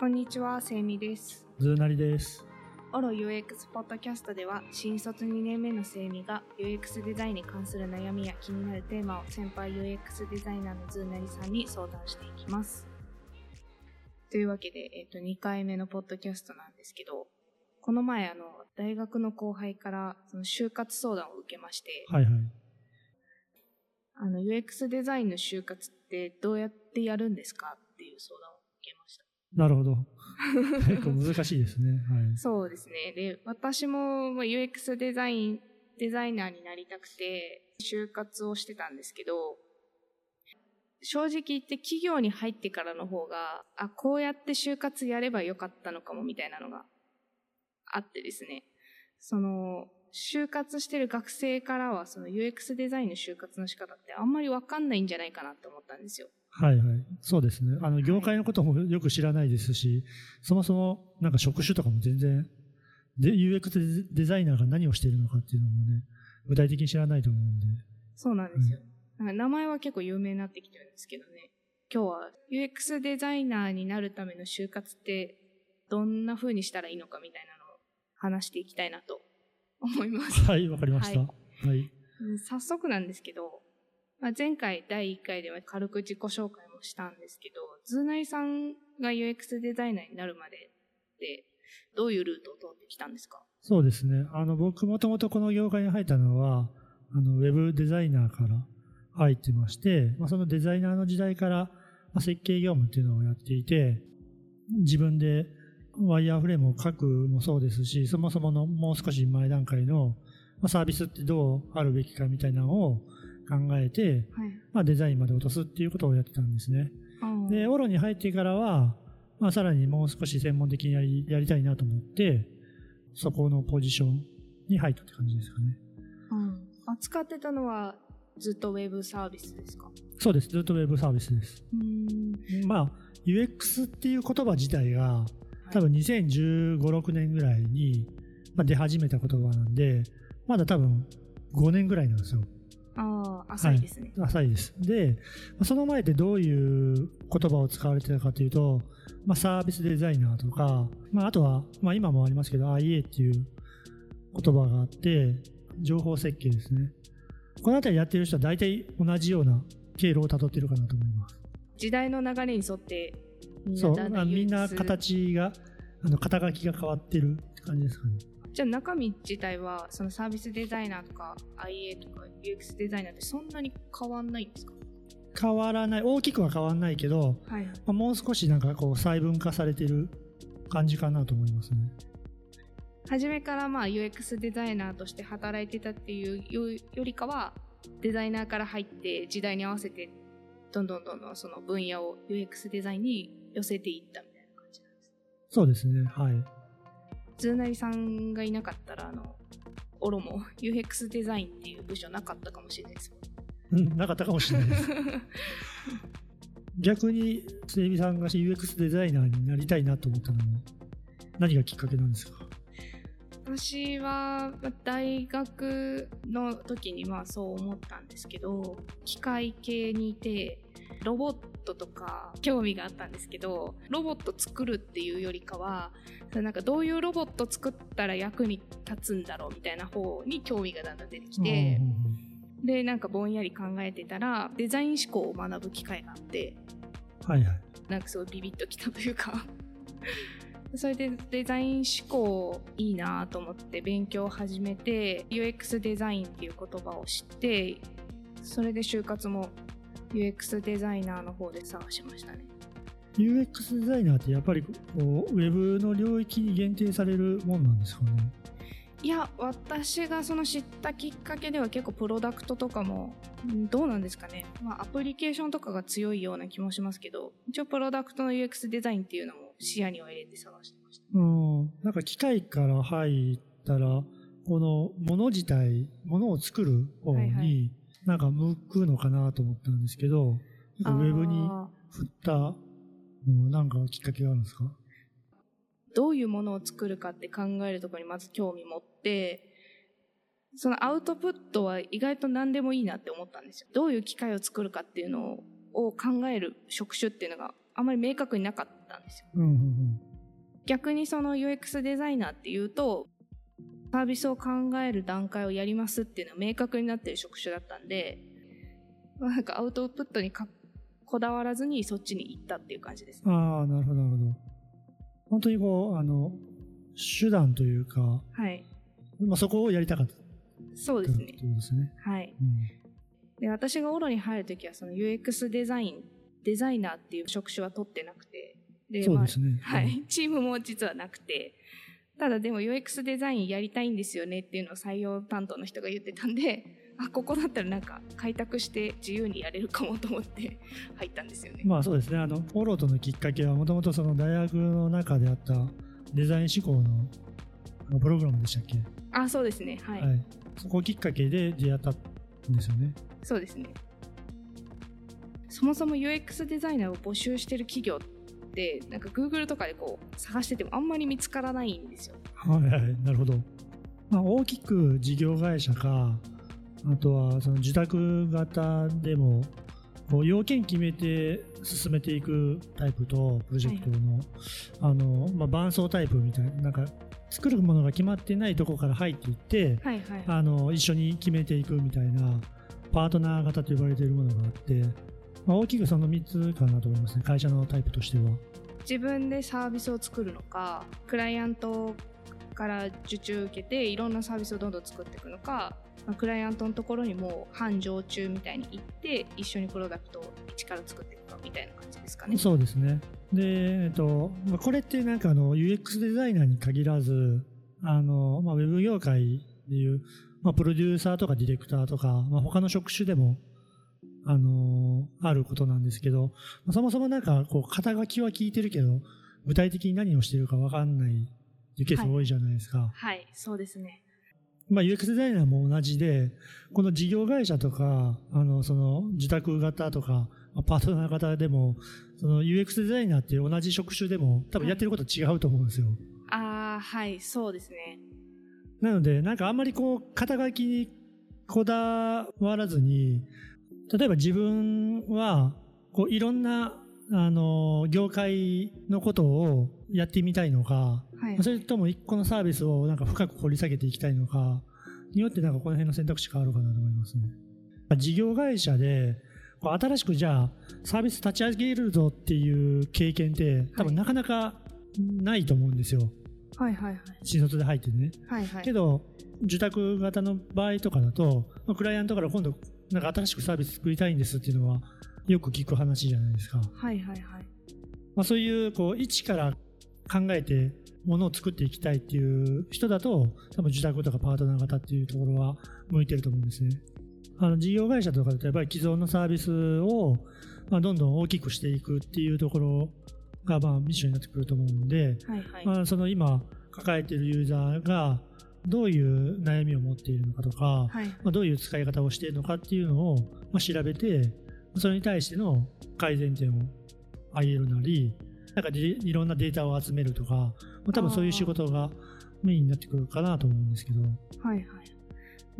こんにちは、せいみです。ズーナリです。オロ UX ポッドキャストでは、新卒2年目のせいみが UX デザインに関する悩みや気になるテーマを先輩 UX デザイナーのズーナリさんに相談していきます。というわけで、えっ、と、2回目のポッドキャストなんですけど、この前、あの、大学の後輩から、その就活相談を受けまして、はいはい。あの、UX デザインの就活ってどうやってやるんですかっていう相談を受けました。なるほど。結構難しいですね。はい。そうですね。で、私も UX デザイン、デザイナーになりたくて、就活をしてたんですけど、正直言って企業に入ってからの方が、あ、こうやって就活やればよかったのかもみたいなのがあってですね。その、就活してる学生からは、その UX デザインの就活の仕方ってあんまりわかんないんじゃないかなと思ったんですよ。はいはい。そうですね。あの、業界のこともよく知らないですし、そもそもなんか職種とかも全然、で、UX デザイナーが何をしているのかっていうのもね、具体的に知らないと思うんで。そうなんですよ。なんか名前は結構有名になってきてるんですけどね。今日は UX デザイナーになるための就活ってどんな風にしたらいいのかみたいなのを話していきたいなと思います。はい、わかりました。ははい。うん早速なんですけど、まあ、前回第1回では軽く自己紹介もしたんですけど、ズーナイさんが UX デザイナーになるまでってどういうルートを通ってきたんですか？そうですね。あの、僕もともとこの業界に入ったのは、あの、ウェブデザイナーから入ってまして、まあ、そのデザイナーの時代から、まあ、設計業務っていうのをやっていて、自分でワイヤーフレームを書くもそうですし、そもそものもう少し前段階の、サービスってどうあるべきかみたいなのを考えて、はい。まあ、デザインまで落とすっていうことをやってたんですね。で、オロに入ってからは、まあ、さらにもう少し専門的にやりやりたいなと思って、そこのポジションに入ったって感じですかね。うん。扱ってたのはずっとウェブサービスですか？そうです。ずっとウェブサービスです。うん。まあ、UX っていう言葉自体が、多分2015、6年ぐらいに、まあ、出始めた言葉なんで、まだ多分5年ぐらいなんですよ。ああ、浅いですね。浅いです。で、まあその前ってどういう言葉を使われてたかというと、まあ、サービスデザイナーとか、まあ、あとは、まあ、今もありますけど、IA っていう言葉があって、情報設計ですね。このあたりやってる人は大体同じような経路をたどってるかなと思います。時代の流れに沿って、そう、みんな形が、あの、肩書きが変わってるって感じですかね。じゃあ中身自体は、そのサービスデザイナーとか IA とか UX デザイナーってそんなに変わんないんですか？変わらない、大きくは変わらないけど、はいはい。まあもう少しなんかこう細分化されてる感じかなと思いますね。初めからまあ UX デザイナーとして働いてたっていうよよりかは、デザイナーから入って時代に合わせて、どんどんどんどんその分野を UX デザインに寄せていったみたいな感じなんです。そうですね、はい。ズーナリさんがいなかったら、あの、オロも UX デザインっていう部署なかったかもしれないです。うん、なかったかもしれないです。逆に、セイビさんが UX デザイナーになりたいなと思ったのも、何がきっかけなんですか？私はまあ大学の時にまあそう思ったんですけど機械系にいてロボットとか興味があったんですけどロボット作るっていうよりかはそれなんかどういうロボット作ったら役に立つんだろうみたいな方に興味がだんだん出てきてでなんかぼんやり考えてたらデザイン思考を学ぶ機会があってはいはい。なんかすごいビビッときたというか それでデザイン思考いいなと思って勉強を始めて UX デザインっていう言葉を知ってそれで就活も UX デザイナーの方で探しましたね UX デザイナーってやっぱりこう、ウェブの領域に限定されるもんなんですかね。いや私がその知ったきっかけでは結構プロダクトとかもうんどうなんですかね、まあ、アプリケーションとかが強いような気もしますけど一応プロダクトの UX デザインっていうのも視野には入れて探してましたうん。なんか機械から入ったら、この物自体、物を作る方はいはに、なんか向くのかなと思ったんですけど、ウェブに振ったのはなんかきっかけがあるんですか？どういうものを作るかって考えるところにまず興味持って、そのアウトプットは意外と何でもいいなって思ったんですよ。どういう機械を作るかっていうのを考える職種っていうのがあまり明確になかっったんですよ。うんうん逆にその UX デザイナーっていうとサービスを考える段階をやりますっていうのは明確になってる職種だったんで、まあなんかアウトプットにかこだわらずにそっちに行ったっていう感じですうん。ああ、なるほど、なるほど。本当にこう、あの、手段というか、はいまあ、そこをやりたかったそうですねってことですね。はいうんで私がオロに入るときはその UX デザインデザイナーっていう職種は取ってなくてでそうですね。まあはい、チームも実はなくてただでも UX デザインやりたいんですよねっていうのを採用担当の人が言ってたんであここだったらなんか開拓して自由にやれるかもと思って 入ったんですよね。まあそうですね。あの、オロートのきっかけはもともとその大学の中であったデザイン思考のあのプログラムでしたっけ？あそうですねはい、はい。そこきっかけで出会ったんですよね。そうですねそもそも UX デザイナーを募集してる企業ってなんか Google とかでこう探しててもあんまり見つからないんですよはいはい。なるほど。まあ大きく事業会社か、あとはその自宅型でも、こう要件決めて進めていくタイプとプロジェクトの、あの、まあ、伴走タイプみたいな、なんか作るものが決まってないところから入っていって、はいはいあの一緒に決めていくみたいなパートナー型と呼ばれているものがあって、まあ、大きくその3つかなと思いますね。会社のタイプとしては。自分でサービスを作るのかクライアントから受注受けていろんなサービスをどんどん作っていくのか、まあクライアントのところにもう半常駐みたいに行って一緒にプロダクトを一から作っていくかみたいな感じですかね。そうですね。で、えっとまあ、これってなんかあの UX デザイナーに限らずあの、まあ、ウェブ業界でいう、まあ、プロデューサーとかディレクターとか、まあ、他の職種でもあのあることなんですけど、まあそもそもなんかこう肩書きは聞いてるけど具体的に何をしてるか分かんないっていうケース多いじゃないですか。はい、そうですね。まあ、UX デザイナーも同じで、この事業会社とか、あの、その自宅型とか、まあパートナー型でも、その UX デザイナーっていう同じ職種でも、多分やってること違うと思うんですよ。ああ、はい、そうですね。なので、なんかあんまりこう、肩書きにこだわらずに、例えば自分は、こう、いろんな、あの、業界のことをやってみたいのか、はい、それとも一個のサービスをなんか深く掘り下げていきたいのかによってなんかこの辺の選択肢変わるかなと思いますね。事業会社で新しくじゃあサービス立ち上げるぞっていう経験って多分なかなかないと思うんですよ。はいはいはい。新卒で入ってね。はいはい。けど受託型の場合とかだとまあクライアントから今度なんか新しくサービス作りたいんですっていうのはよく聞く話じゃないですか。はいはいはい。まあ、そういうこう一から考えてものを作っていきたいっていう人だと多分自宅とかパートナー型っていうところは向いてると思うんですね。あの事業会社とかだとやっぱり既存のサービスをまあどんどん大きくしていくっていうところがまあミッションになってくると思うんで、はいはい。まあ、その今抱えているユーザーがどういう悩みを持っているのかとか、はいまあ、どういう使い方をしているのかっていうのを、まあ、調べてそれに対しての改善点を挙げるなりなんかでいろんなデータを集めるとか、まあ、多分そういう仕事がメインになってくるかなと思うんですけどはいはい。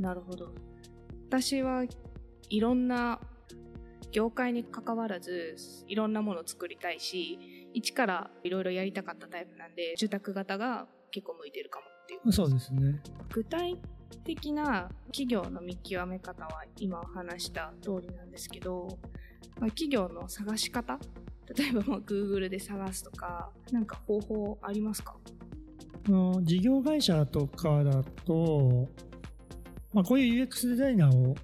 なるほど。私はいろんな業界に関わらずいろんなものを作りたいし一からいろいろやりたかったタイプなんで住宅型が結構向いてるかもっていうそうですね。具体的な企業の見極め方は今話した通りなんですけど、まあ企業の探し方例えばまあ Google で探すとかなんか方法ありますか？事業会社とかだと、まあ、こういう UX デザイナーを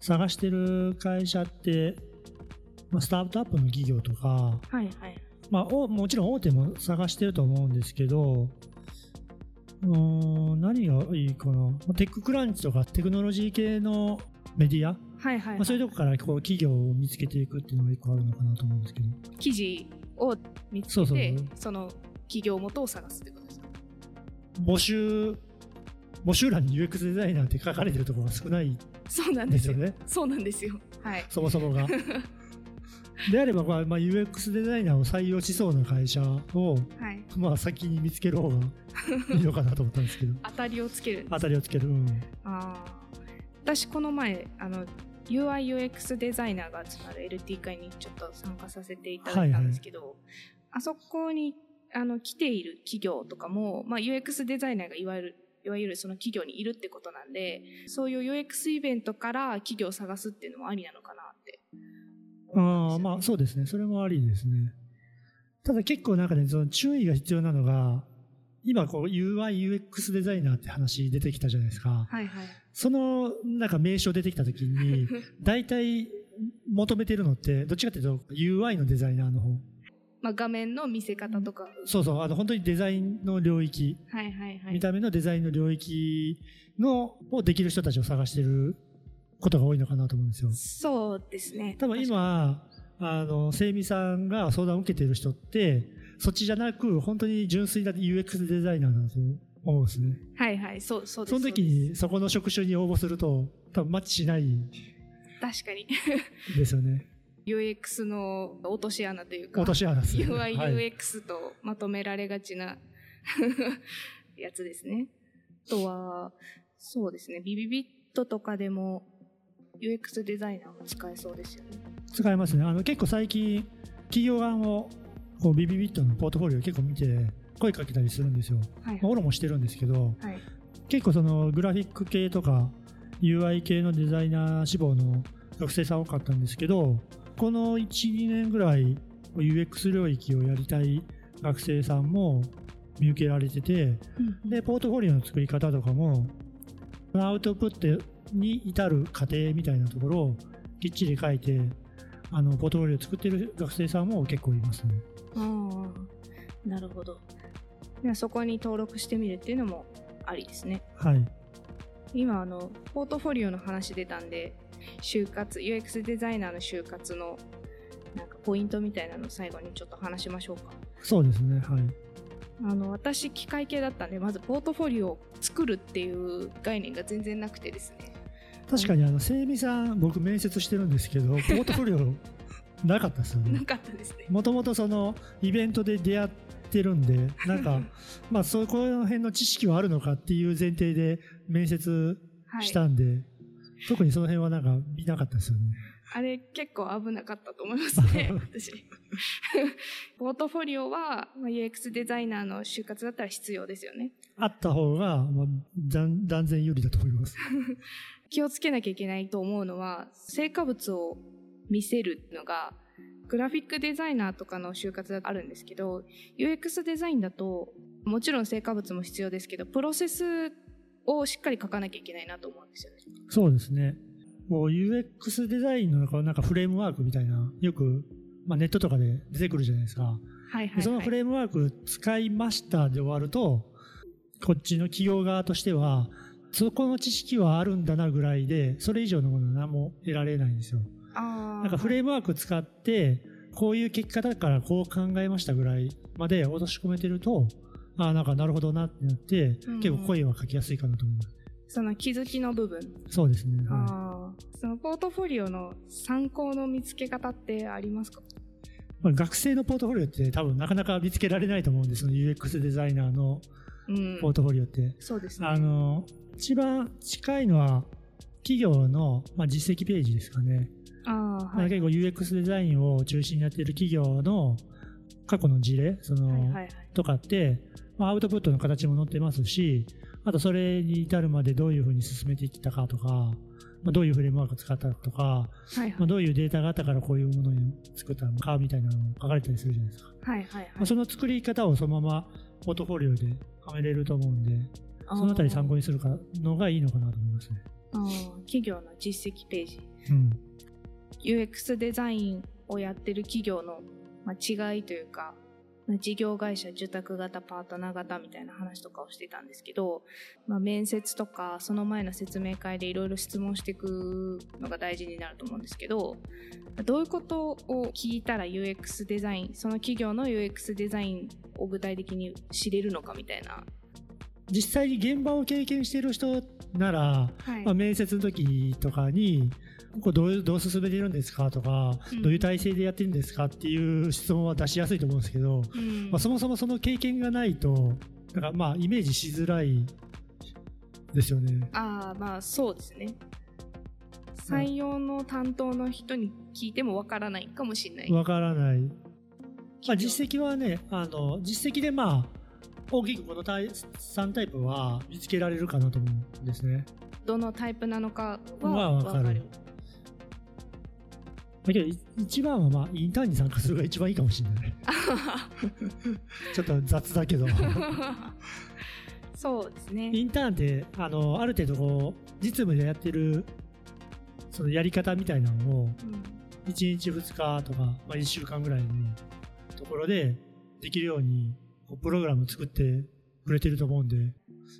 探してる会社って、まあ、スタートアップの企業とか、はいはい。まあ、おもちろん大手も探してると思うんですけど、うーん何がいいかな、まあテッククランチとかテクノロジー系のメディア、はいはい、はい。まあ、そういうとこからこう企業を見つけていくっていうのが一個あるのかなと思うんですけど、記事を見つけてその企業元を探すってことですか？募集、募集欄に UX デザイナーって書かれてるところが少ないそうなんですよ。んですよね、そうなんですよ。はい。そもそもが。であれば、まあまあ、UX デザイナーを採用しそうな会社を、はい。まあ、先に見つける方がいいのかなと思ったんですけど、当たりをつける。当たりをつける。うん。あー。私この前あの UIUX デザイナーが集まる LT 会にちょっと参加させていただいたんですけど、あそこにあの来ている企業とかも、まあ、UX デザイナーがいわゆるいわゆるその企業にいるってことなんでそういう UX イベントから企業を探すっていうのもありなのかなああまあ。そうですね。それもありですね。ただ結構なんかねその注意が必要なのが今こう UIUX デザイナーって話出てきたじゃないですか。はいはい。そのなんか名称出てきた時に 大体求めてるのってどっちかっていうと UI のデザイナーの方。まあ、画面の見せ方とか。そうそう。あの本当にデザインの領域。はいはいはい。見た目のデザインの領域のをできる人たちを探してることが多いのかなと思うんですよ。そうですね多分今、あの、セイミさんが相談を受けている人って、そっちじゃなく、本当に純粋な UX デザイナーだと思うんですね。はいはいそうそうですその時にそこの職種に応募すると、多分マッチしないす確かにですよね。UX の落とし穴というか落とし穴ですね。UI、はい UX とまとめられがちな やつですね。あとは、そうですね、ビビビットとかでも UX デザイナーも使えそうですよね。使えますね。あの結構最近、企業側もこうビビビットのポートフォリオ結構見て声かけたりするんですよ。はいまあ、オロもしてるんですけど、はい。結構そのグラフィック系とか UI 系のデザイナー志望の学生さん多かったんですけどこの12年ぐらい UX 領域をやりたい学生さんも見受けられててでポートフォリオの作り方とかもアウトプットに至る過程みたいなところをきっちり書いてあのポートフォリオを作ってる学生さんも結構いますね。ああ、なるほど。そこに登録してみるっていうのもありですね。はい、今、あの、ポートフォリオの話出たんで、就活、UX デザイナーの就活のなんかポイントみたいなのを最後にちょっと話しましょうか。そうですね、はい、あの私機械系だったんでまずポートフォリオを作るっていう概念が全然なくてですね確かにあのセイミさん僕面接してるんですけど ポートフォリオなかったですよね。なかったですね。もともとそのイベントで出会ってるんでなんか まあそこの辺の知識はあるのかっていう前提で面接はい。したんで、特にその辺はなんか見なかったですよね。あれ結構危なかったと思いますね 私。ポートフォリオは、まあ、UX デザイナーの就活だったら必要ですよね。あった方が、まあ、断断然有利だと思います気をつけなきゃいけないと思うのは成果物を見せるのがグラフィックデザイナーとかの就活だとあるんですけど UX デザインだともちろん成果物も必要ですけどプロセスをしっかり書かなきゃいけないなと思うんですよね。そうですね。もう UX デザインのなんかフレームワークみたいなよく、まあ、ネットとかで出てくるじゃないですか。はいはい、はい、でそのフレームワーク使いましたで終わるとこっちの企業側としてはそこの知識はあるんだなぐらいでそれ以上のものは何も得られないんですよ。なんかフレームワーク使ってこういう結果だからこう考えましたぐらいまで落とし込めてるとああなんかなるほどなってなってうん。結構声は書きやすいかなと思います。その気づきの部分、そうですね、はあー。そのポートフォリオの参考の見つけ方ってありますか？学生のポートフォリオって多分なかなか見つけられないと思うんです。よ UX デザイナーのうんポートフォリオって、そうですね。あの一番近いのは企業の、まあ、実績ページですかね、あはい。結構 UX デザインを中心にやっている企業の過去の事例その、はいはいはい。とかって、まあ、アウトプットの形も載ってますしあとそれに至るまでどういうふうに進めていったかとか、まあ、どういうフレームワークを使ったとか、はいはい。まあ、どういうデータがあったからこういうものを作ったのかみたいなの書かれたりするじゃないですか、はいはいはい。まあ、その作り方をそのままポートフォリオではめれると思うんでそのあたり参考にするかのがいいのかなと思いますね。企業の実績ページ。うん、UX デザインをやってる企業の、まあ、違いというか、まあ、事業会社受託型パートナー型みたいな話とかをしてたんですけど、まあ、面接とかその前の説明会でいろいろ質問していくのが大事になると思うんですけどどういうことを聞いたら UX デザインその企業の UX デザインを具体的に知れるのかみたいな。実際に現場を経験している人なら、はい。まあ、面接の時とかにこれどうどう進めているんですかとか、うん。どういう体制でやってるんですかっていう質問は出しやすいと思うんですけど、うん。まあ、そもそもその経験がないとなんかまあイメージしづらいですよね。ああまあそうですね。採用の担当の人に聞いてもわからないかもしれないわからない。まあ、実績はね、あの、実績でまあ、大きくこのタイ3タイプは見つけられるかなと思うんですね。どのタイプなのかはまあわかる。だけど、い一番はまあ、インターンに参加するのが一番いいかもしれない。ちょっと雑だけど。そうですね。インターンって、あの、ある程度こう、実務でやってる、そのやり方みたいなのを、うん1日2日とか、まあ、1週間ぐらいのところでできるようにプログラム作ってくれてると思うんで、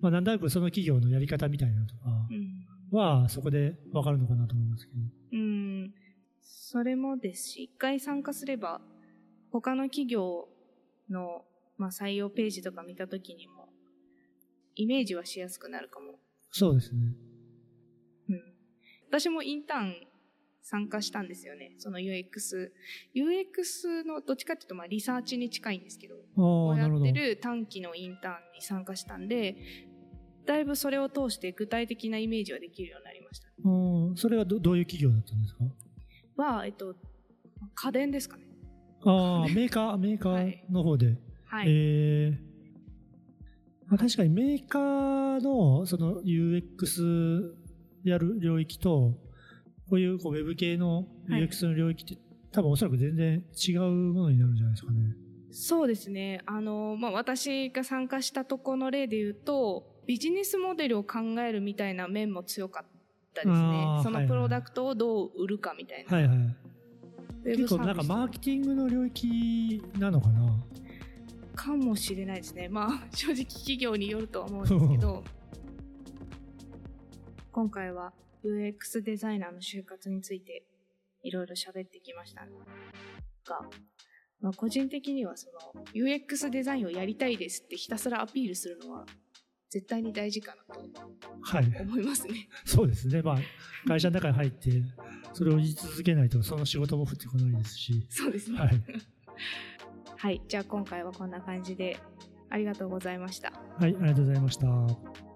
まあ、なんとなくその企業のやり方みたいなのとかうんはそこでわかるのかなと思いますけど。うん、それもですし、一回参加すれば、他の企業の、まあ、採用ページとか見たときにも、イメージはしやすくなるかも。そうですね。うん、私もインターン参加したんですよね。その UX。UX のどっちかっていうと、まあ、リサーチに近いんですけど、ああ、をやって。る短期のインターンに参加したんで、だいぶそれを通して具体的なイメージはできるようになりました。うんそれはどどういう企業だったんですか？は、えっと、家電ですかね。ああ、メーカー、メーカーの方で。はい。えーまあ、確かにメーカーのその UX やる領域と、こういうこうウェブ系のはい UX の領域って、多分おそらく全然違うものになるんじゃないですかね。そうですね。あの、まあ、私が参加したとこの例で言うと、ビジネスモデルを考えるみたいな面も強かったですね。そはいはいのプロダクトをどう売るかみたいな。はいはい。結構なんかマーケティングの領域なのかな？かもしれないですね。まあ、正直企業によるとは思うんですけど、今回は UX デザイナーの就活についていろいろ喋ってきましたが、まあ、個人的にはその UX デザインをやりたいですってひたすらアピールするのは絶対に大事かなとはい。思いますね。そうですね。まあ、会社の中に入って、それを言い続けないと、その仕事も降ってこないですし。そうですね。はい。はい。じゃあ今回はこんな感じでありがとうございました。はい、ありがとうございました。